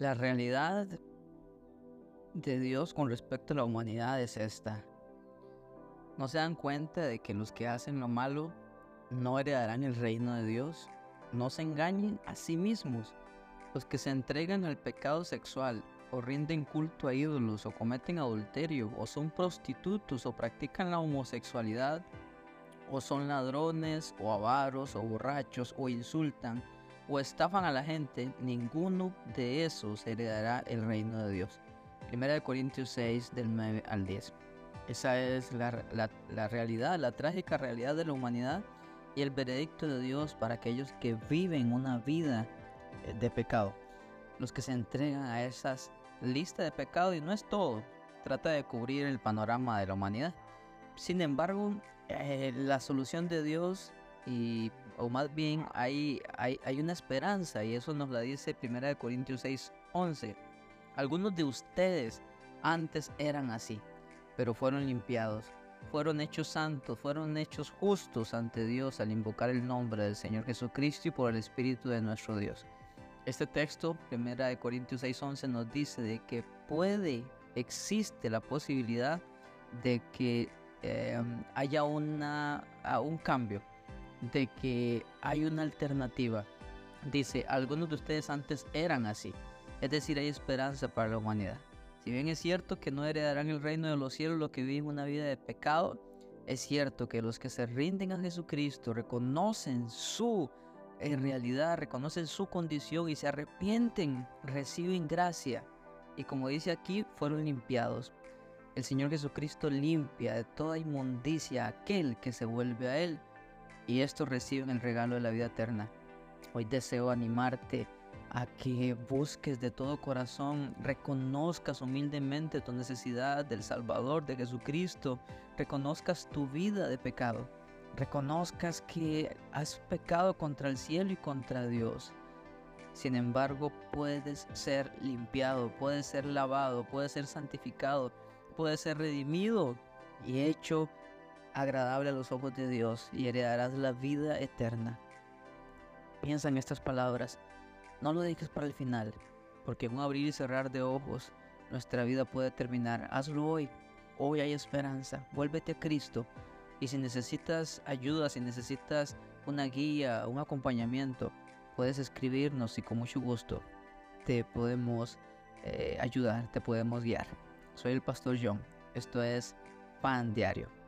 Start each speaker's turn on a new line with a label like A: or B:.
A: La realidad de Dios con respecto a la humanidad es esta. No se dan cuenta de que los que hacen lo malo no heredarán el reino de Dios. No se engañen a sí mismos. Los que se entregan al pecado sexual o rinden culto a ídolos o cometen adulterio o son prostitutos o practican la homosexualidad o son ladrones o avaros o borrachos o insultan o estafan a la gente, ninguno de esos heredará el reino de Dios. Primera de Corintios 6 del 9 al 10. Esa es la, la realidad, la trágica realidad de la humanidad y el veredicto de Dios para aquellos que viven una vida eh, de pecado. Los que se entregan a esas listas de pecado y no es todo, trata de cubrir el panorama de la humanidad. Sin embargo, eh, la solución de Dios y o más bien hay, hay, hay, una esperanza y eso nos la dice 1 Corintios 6, 11. Algunos de ustedes antes eran así, pero fueron limpiados, fueron hechos santos, fueron hechos justos ante Dios al invocar el nombre del Señor Jesucristo y por el Espíritu de nuestro Dios. Este texto, 1 Corintios 6, 11, nos dice de que puede, existe la posibilidad de que eh, haya una, un cambio, de que hay una alternativa. Dice, algunos de ustedes antes eran así. Es decir, hay esperanza para la humanidad. Si bien es cierto que no heredarán el reino de los cielos los que viven una vida de pecado, es cierto que los que se rinden a Jesucristo reconocen su en realidad, reconocen su condición y se arrepienten, reciben gracia. Y como dice aquí, fueron limpiados. El Señor Jesucristo limpia de toda inmundicia a aquel que se vuelve a Él. Y estos reciben el regalo de la vida eterna. Hoy deseo animarte a que busques de todo corazón, reconozcas humildemente tu necesidad del Salvador, de Jesucristo, reconozcas tu vida de pecado, reconozcas que has pecado contra el cielo y contra Dios. Sin embargo, puedes ser limpiado, puedes ser lavado, puedes ser santificado puede ser redimido y hecho agradable a los ojos de Dios y heredarás la vida eterna. Piensa en estas palabras. No lo dejes para el final, porque en un abrir y cerrar de ojos nuestra vida puede terminar. Hazlo hoy. Hoy hay esperanza. Vuélvete a Cristo. Y si necesitas ayuda, si necesitas una guía, un acompañamiento, puedes escribirnos y con mucho gusto te podemos eh, ayudar, te podemos guiar. Soy el pastor John. Esto es Pan Diario.